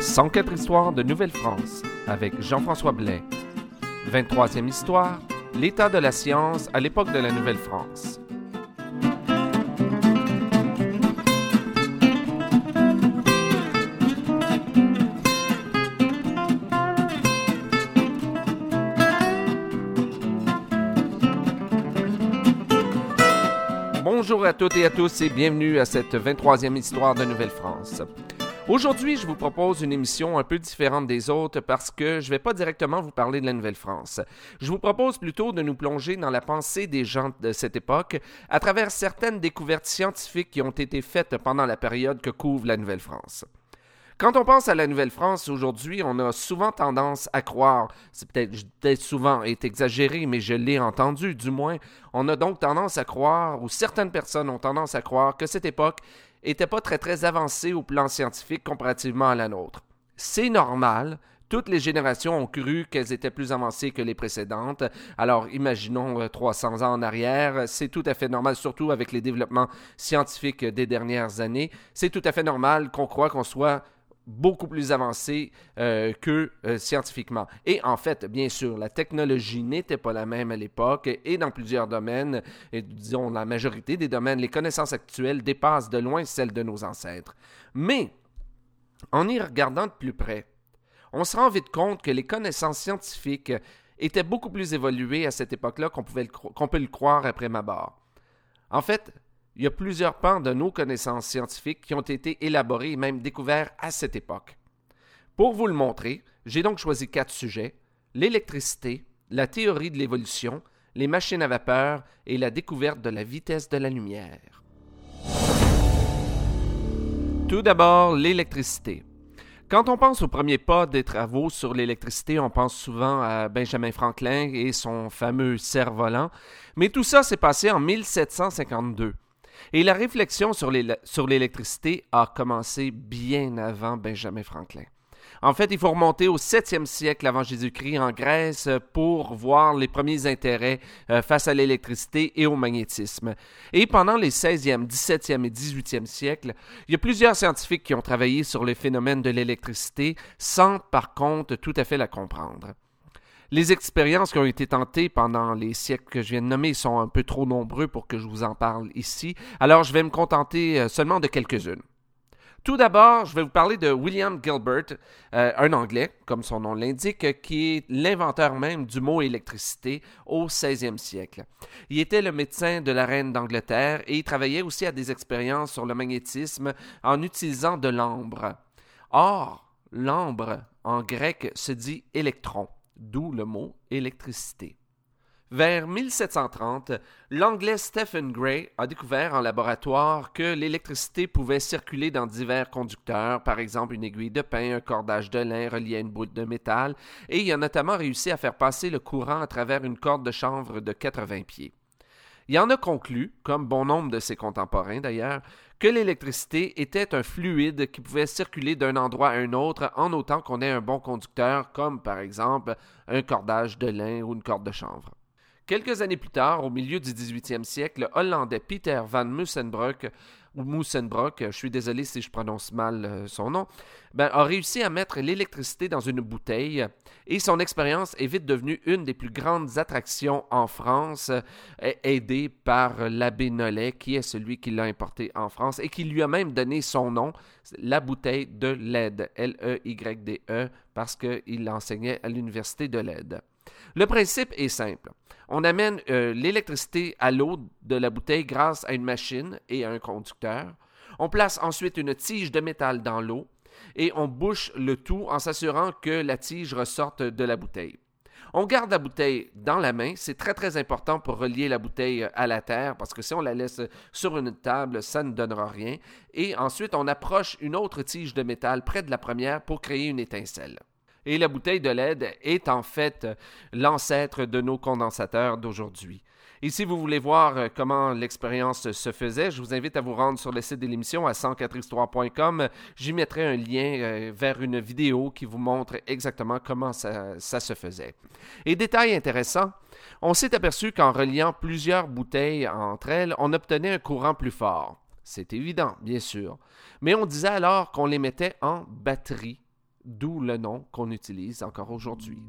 104 histoires de Nouvelle-France avec Jean-François Blais. 23e histoire, l'état de la science à l'époque de la Nouvelle-France. Bonjour à toutes et à tous et bienvenue à cette 23e histoire de Nouvelle-France. Aujourd'hui, je vous propose une émission un peu différente des autres parce que je ne vais pas directement vous parler de la Nouvelle-France. Je vous propose plutôt de nous plonger dans la pensée des gens de cette époque à travers certaines découvertes scientifiques qui ont été faites pendant la période que couvre la Nouvelle-France. Quand on pense à la Nouvelle-France aujourd'hui, on a souvent tendance à croire, c'est peut-être peut souvent exagéré, mais je l'ai entendu du moins, on a donc tendance à croire, ou certaines personnes ont tendance à croire, que cette époque était pas très très avancée au plan scientifique comparativement à la nôtre. C'est normal, toutes les générations ont cru qu'elles étaient plus avancées que les précédentes. Alors, imaginons 300 ans en arrière, c'est tout à fait normal, surtout avec les développements scientifiques des dernières années. C'est tout à fait normal qu'on croit qu'on soit beaucoup plus avancé euh, que euh, scientifiquement. Et en fait, bien sûr, la technologie n'était pas la même à l'époque et dans plusieurs domaines, et disons la majorité des domaines, les connaissances actuelles dépassent de loin celles de nos ancêtres. Mais, en y regardant de plus près, on se rend vite compte que les connaissances scientifiques étaient beaucoup plus évoluées à cette époque-là qu'on qu'on peut le croire après ma barre. En fait, il y a plusieurs pans de nos connaissances scientifiques qui ont été élaborés et même découverts à cette époque. Pour vous le montrer, j'ai donc choisi quatre sujets l'électricité, la théorie de l'évolution, les machines à vapeur et la découverte de la vitesse de la lumière. Tout d'abord, l'électricité. Quand on pense au premier pas des travaux sur l'électricité, on pense souvent à Benjamin Franklin et son fameux cerf-volant, mais tout ça s'est passé en 1752. Et la réflexion sur l'électricité a commencé bien avant Benjamin Franklin. En fait, il faut remonter au 7e siècle avant Jésus-Christ en Grèce pour voir les premiers intérêts euh, face à l'électricité et au magnétisme. Et pendant les 16e, 17e et 18e siècles, il y a plusieurs scientifiques qui ont travaillé sur le phénomène de l'électricité sans par contre tout à fait la comprendre. Les expériences qui ont été tentées pendant les siècles que je viens de nommer sont un peu trop nombreux pour que je vous en parle ici, alors je vais me contenter euh, seulement de quelques-unes. Tout d'abord, je vais vous parler de William Gilbert, euh, un Anglais, comme son nom l'indique, qui est l'inventeur même du mot électricité au 16e siècle. Il était le médecin de la reine d'Angleterre et il travaillait aussi à des expériences sur le magnétisme en utilisant de l'ambre. Or, l'ambre en grec se dit électron d'où le mot électricité. Vers 1730, l'anglais Stephen Gray a découvert en laboratoire que l'électricité pouvait circuler dans divers conducteurs, par exemple une aiguille de pain, un cordage de lin relié à une boule de métal, et il a notamment réussi à faire passer le courant à travers une corde de chanvre de 80 pieds. Il en a conclu, comme bon nombre de ses contemporains d'ailleurs, que l'électricité était un fluide qui pouvait circuler d'un endroit à un autre en autant qu'on ait un bon conducteur, comme par exemple un cordage de lin ou une corde de chanvre. Quelques années plus tard, au milieu du 18e siècle, le Hollandais Peter van Mussenbroek ou Moussenbrock, je suis désolé si je prononce mal euh, son nom, ben, a réussi à mettre l'électricité dans une bouteille et son expérience est vite devenue une des plus grandes attractions en France, euh, aidée par l'abbé Nollet, qui est celui qui l'a importé en France et qui lui a même donné son nom, la bouteille de LED, L-E-Y-D-E, parce qu'il enseignait à l'université de LED. Le principe est simple. On amène euh, l'électricité à l'eau de la bouteille grâce à une machine et à un conducteur. On place ensuite une tige de métal dans l'eau et on bouche le tout en s'assurant que la tige ressorte de la bouteille. On garde la bouteille dans la main, c'est très très important pour relier la bouteille à la terre parce que si on la laisse sur une table, ça ne donnera rien. Et ensuite, on approche une autre tige de métal près de la première pour créer une étincelle. Et la bouteille de LED est en fait l'ancêtre de nos condensateurs d'aujourd'hui. Et si vous voulez voir euh, comment l'expérience se faisait, je vous invite à vous rendre sur le site de l'émission à 104histoire.com. J'y mettrai un lien euh, vers une vidéo qui vous montre exactement comment ça, ça se faisait. Et détail intéressant, on s'est aperçu qu'en reliant plusieurs bouteilles entre elles, on obtenait un courant plus fort. C'est évident, bien sûr. Mais on disait alors qu'on les mettait en batterie d'où le nom qu'on utilise encore aujourd'hui.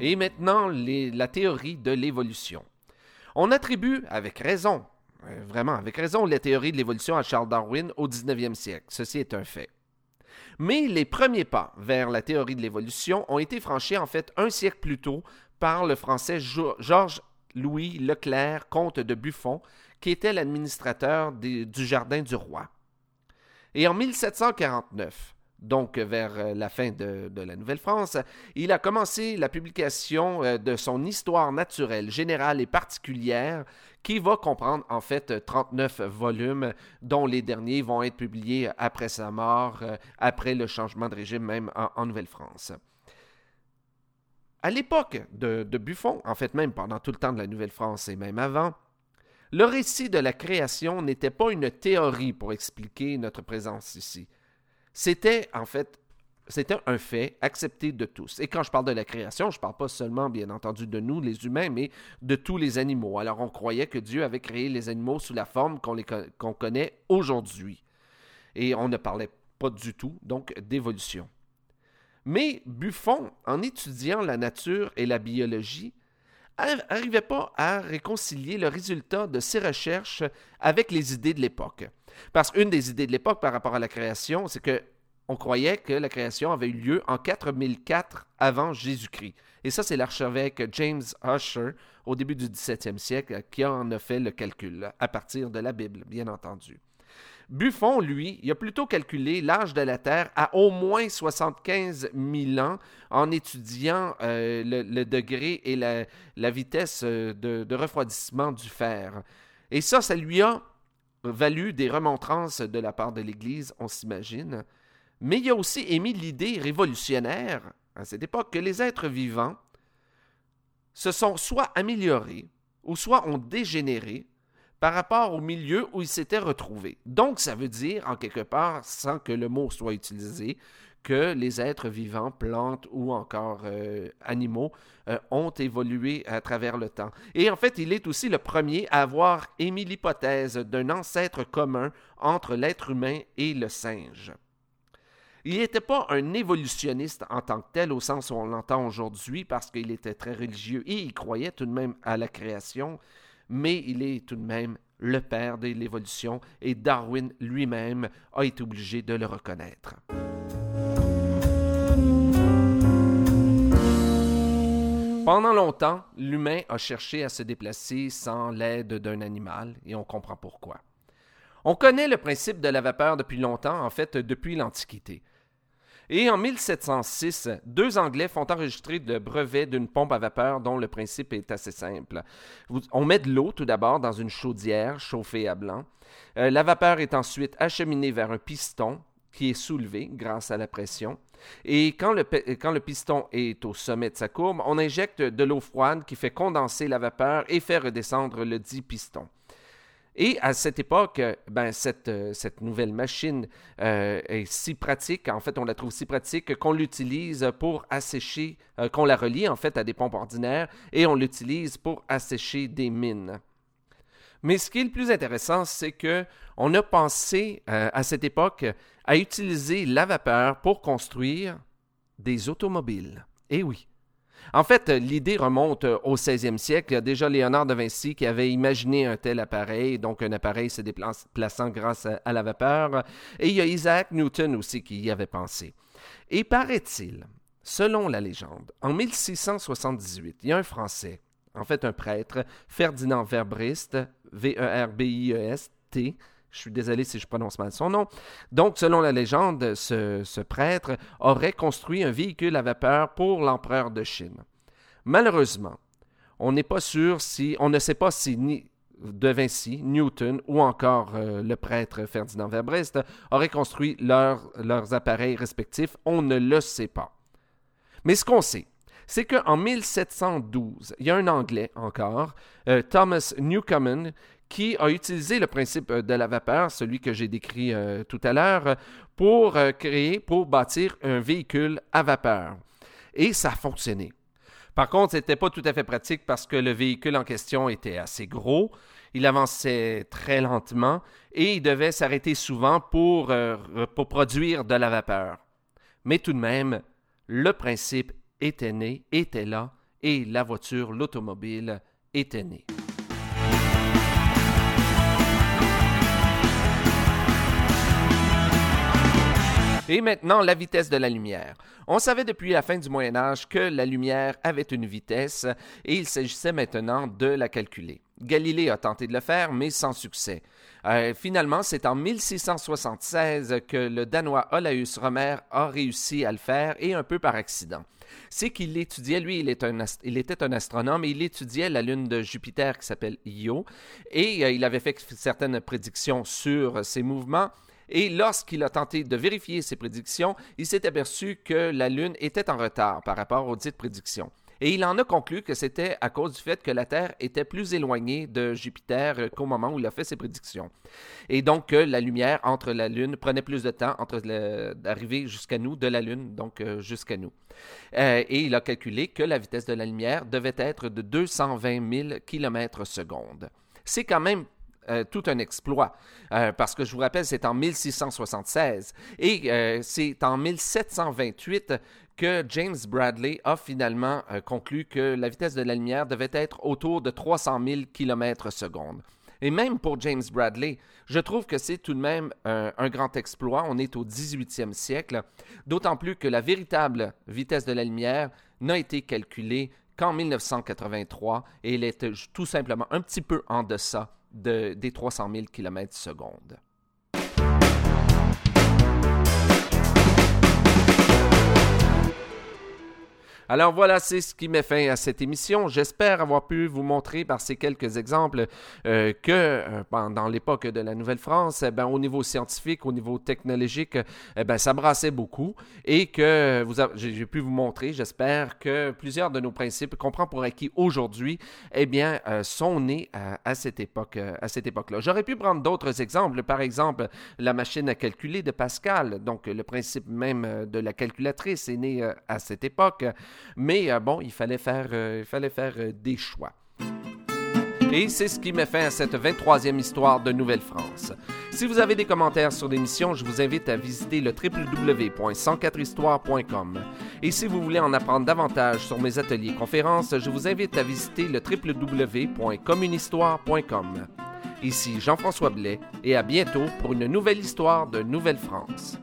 Et maintenant, la théorie de l'évolution. On attribue, avec raison, euh, vraiment avec raison, la théorie de l'évolution à Charles Darwin au 19e siècle. Ceci est un fait. Mais les premiers pas vers la théorie de l'évolution ont été franchis en fait un siècle plus tôt par le français Georges Louis Leclerc, comte de Buffon, qui était l'administrateur du Jardin du Roi. Et en 1749, donc vers euh, la fin de, la Nouvelle-France, il a commencé la publication euh, de son Histoire naturelle générale et particulière, qui va comprendre en fait 39 volumes, dont les derniers vont être publiés après sa mort, euh, après le changement de régime même en, Nouvelle-France. À l'époque de, de Buffon, en fait même pendant tout le temps de la Nouvelle-France et même avant, le récit de la création n'était pas une théorie pour expliquer notre présence ici. C'était en fait c'était un fait accepté de tous. Et quand je parle de la création, je ne parle pas seulement, bien entendu, de nous, les humains, mais de tous les animaux. Alors on croyait que Dieu avait créé les animaux sous la forme qu'on connaît aujourd'hui. Et on ne parlait pas du tout, donc, d'évolution. Mais Buffon, en étudiant la nature et la biologie, n'arrivait pas à réconcilier le résultat de ses recherches avec les idées de l'époque. Parce qu'une des idées de l'époque par rapport à la création, c'est que on croyait que la création avait eu lieu en 4004 avant Jésus-Christ. Et ça, c'est l'archevêque James Usher, au début du 17e siècle, qui en a fait le calcul, à partir de la Bible, bien entendu. Buffon, lui, il a plutôt calculé l'âge de la Terre à au moins 75 000 ans en étudiant euh, le, degré et la, vitesse euh, de, de refroidissement du fer. Et ça, ça lui a valu des remontrances de la part de l'Église, on s'imagine, mais il a aussi émis l'idée révolutionnaire à cette époque que les êtres vivants se sont soit améliorés ou soit ont dégénéré par rapport au milieu où ils s'étaient retrouvés. Donc, ça veut dire, en quelque part, sans que le mot soit utilisé, que les êtres vivants, plantes ou encore euh, animaux, euh, ont évolué à travers le temps. Et en fait, il est aussi le premier à avoir émis l'hypothèse d'un ancêtre commun entre l'être humain et le singe. Il n'était pas un évolutionniste en tant que tel au sens où on l'entend aujourd'hui parce qu'il était très religieux et il croyait tout de même à la création, mais il est tout de même le père de l'évolution et Darwin lui-même a été obligé de le reconnaître. Pendant longtemps, l'humain a cherché à se déplacer sans l'aide d'un animal, et on comprend pourquoi. On connaît le principe de la vapeur depuis longtemps, en fait depuis l'Antiquité. Et en 1706, deux Anglais font enregistrer le brevet d'une pompe à vapeur dont le principe est assez simple. On met de l'eau tout d'abord dans une chaudière chauffée à blanc. Euh, la vapeur est ensuite acheminée vers un piston qui est soulevé grâce à la pression. Et quand le, quand le, piston est au sommet de sa courbe, on injecte de l'eau froide qui fait condenser la vapeur et fait redescendre le dit piston. Et à cette époque, ben, cette, cette nouvelle machine euh, est si pratique, en fait, on la trouve si pratique qu'on l'utilise pour assécher, euh, qu'on la relie en fait à des pompes ordinaires et on l'utilise pour assécher des mines. Mais ce qui est le plus intéressant, c'est que on a pensé euh, à cette époque à utiliser la vapeur pour construire des automobiles. Eh oui. En fait, l'idée remonte au 16e siècle. Il y a déjà Léonard de Vinci qui avait imaginé un tel appareil, donc un appareil se déplaçant grâce à, la vapeur. Et il y a Isaac Newton aussi qui y avait pensé. Et paraît-il, selon la légende, en 1678, il y a un Français, en fait un prêtre, Ferdinand Verbrist, V-E-R-B-I-E-S-T. Je suis désolé si je prononce mal son nom. Donc, selon la légende, ce, prêtre aurait construit un véhicule à vapeur pour l'empereur de Chine. Malheureusement, on n'est pas sûr si, on ne sait pas si ni De Vinci, Newton ou encore euh, le prêtre Ferdinand Verbrest auraient construit leurs appareils respectifs. On ne le sait pas. Mais ce qu'on sait, c'est qu'en 1712, il y a un Anglais encore, euh, Thomas Newcomen, qui a utilisé le principe de la vapeur, celui que j'ai décrit tout à l'heure, pour créer, pour bâtir un véhicule à vapeur. Et ça a fonctionné. Par contre, ce n'était pas tout à fait pratique parce que le véhicule en question était assez gros, il avançait très lentement et il devait s'arrêter souvent pour, euh, pour produire de la vapeur. Mais tout de même, le principe était né, était là, et la voiture, l'automobile, était née. Et maintenant, la vitesse de la lumière. On savait depuis la fin du Moyen Âge que la lumière avait une vitesse et il s'agissait maintenant de la calculer. Galilée a tenté de le faire, mais sans succès. Euh, finalement, c'est en 1676 que le Danois Olaus Romer a réussi à le faire, et un peu par accident. C'est qu'il étudiait, lui, il, était un astronome, et il étudiait la lune de Jupiter qui s'appelle Io, et euh, il avait fait certaines prédictions sur ses mouvements, et lorsqu'il a tenté de vérifier ses prédictions, il s'est aperçu que la Lune était en retard par rapport aux dites prédictions. Et il en a conclu que c'était à cause du fait que la Terre était plus éloignée de Jupiter qu'au moment où il a fait ses prédictions. Et donc que la lumière entre la Lune prenait plus de temps entre d'arriver jusqu'à nous, de la Lune, donc euh, jusqu'à nous. Euh, et il a calculé que la vitesse de la lumière devait être de 220 000 km secondes. C'est quand même euh, tout un exploit. Euh, parce que je vous rappelle, c'est en 1676 et euh, c'est en 1728 que James Bradley a finalement conclu que la vitesse de la lumière devait être autour de 300 000 km secondes. Et même pour James Bradley, je trouve que c'est tout de même un grand exploit. On est au 18e siècle, d'autant plus que la véritable vitesse de la lumière n'a été calculée qu'en 1983 et elle est tout simplement un petit peu en deçà de, des 300 000 km secondes. Alors voilà, c'est ce qui met fin à cette émission. J'espère avoir pu vous montrer par ces quelques exemples euh, que euh, dans l'époque de la Nouvelle-France, eh ben, au niveau scientifique, au niveau technologique, eh ben, ça brassait beaucoup et que j'ai pu vous montrer, j'espère, que plusieurs de nos principes qu'on prend pour acquis aujourd'hui, eh bien, euh, sont nés à, cette époque, à cette époque-là. J'aurais pu prendre d'autres exemples, par exemple la machine à calculer de Pascal, donc le principe même de la calculatrice est né à cette époque. Mais euh, bon, il fallait faire, euh, il fallait faire euh, des choix. Et c'est ce qui met fin à cette 23e histoire de Nouvelle-France. Si vous avez des commentaires sur l'émission, je vous invite à visiter le www.104histoire.com. Et si vous voulez en apprendre davantage sur mes ateliers conférences, je vous invite à visiter le www.communhistoire.com. Ici Jean-François Blais et à bientôt pour une nouvelle histoire de Nouvelle-France.